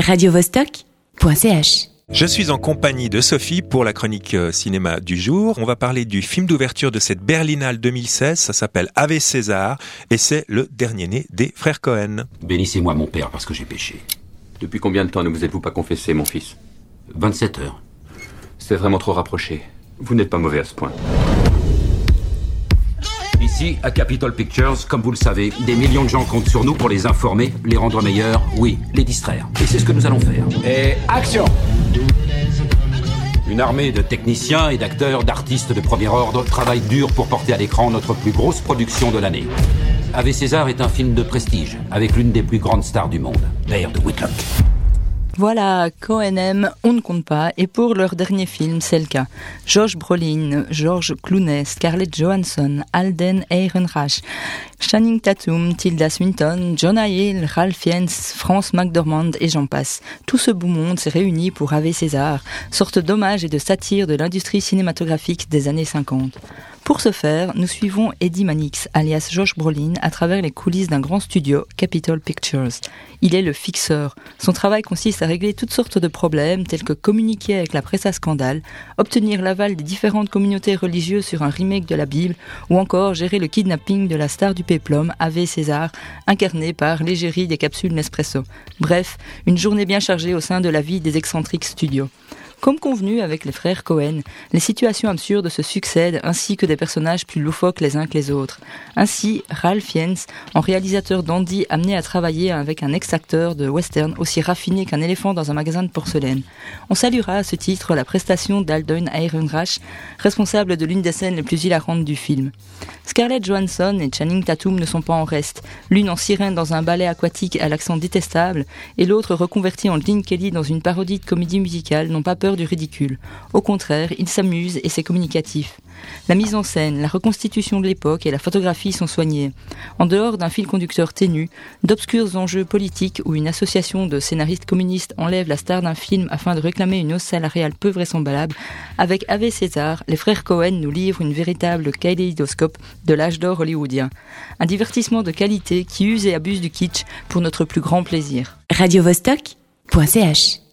radiovostok.ch. Je suis en compagnie de Sophie pour la chronique euh, cinéma du jour. On va parler du film d'ouverture de cette Berlinale 2016. Ça s'appelle Ave César et c'est le dernier né des frères Cohen. Bénissez-moi mon père parce que j'ai péché. Depuis combien de temps ne vous êtes-vous pas confessé, mon fils? 27 heures. C'est vraiment trop rapproché. Vous n'êtes pas mauvais à ce point. Ici, à Capitol Pictures, comme vous le savez, des millions de gens comptent sur nous pour les informer, les rendre meilleurs, oui, les distraire. Et c'est ce que nous allons faire. Et action Une armée de techniciens et d'acteurs, d'artistes de premier ordre travaille dur pour porter à l'écran notre plus grosse production de l'année. Ave César est un film de prestige, avec l'une des plus grandes stars du monde, de Whitlock. Voilà, Cohen on ne compte pas, et pour leur dernier film, c'est le cas. Josh Brolin, George Clooney, Scarlett Johansson, Alden Ehrenreich, Channing Tatum, Tilda Swinton, Jonah Hill, Ralph Fiennes, France McDormand et j'en passe. Tout ce beau monde s'est réuni pour Ave César, sorte d'hommage et de satire de l'industrie cinématographique des années 50. Pour ce faire, nous suivons Eddie Mannix, alias Josh Brolin, à travers les coulisses d'un grand studio, Capitol Pictures. Il est le fixeur. Son travail consiste à régler toutes sortes de problèmes, tels que communiquer avec la presse à scandale, obtenir l'aval des différentes communautés religieuses sur un remake de la Bible, ou encore gérer le kidnapping de la star du péplum, Ave César, incarné par l'égérie des capsules Nespresso. Bref, une journée bien chargée au sein de la vie des excentriques studios. Comme convenu avec les frères Cohen, les situations absurdes se succèdent ainsi que des personnages plus loufoques les uns que les autres. Ainsi, Ralph Fiennes, en réalisateur dandy amené à travailler avec un ex-acteur de western aussi raffiné qu'un éléphant dans un magasin de porcelaine. On saluera à ce titre la prestation d'Aldon Ehrenreich, responsable de l'une des scènes les plus hilarantes du film. Scarlett Johansson et Channing Tatum ne sont pas en reste, l'une en sirène dans un ballet aquatique à l'accent détestable, et l'autre reconvertie en Gene Kelly dans une parodie de comédie musicale, n'ont pas peur du ridicule. Au contraire, il s'amuse et c'est communicatif. La mise en scène, la reconstitution de l'époque et la photographie sont soignées. En dehors d'un fil conducteur ténu, d'obscurs enjeux politiques où une association de scénaristes communistes enlève la star d'un film afin de réclamer une hausse salariale peu vraisemblable, avec Ave César, les frères Cohen nous livrent une véritable kaléidoscope de l'âge d'or hollywoodien. Un divertissement de qualité qui use et abuse du kitsch pour notre plus grand plaisir. radiovostok.ch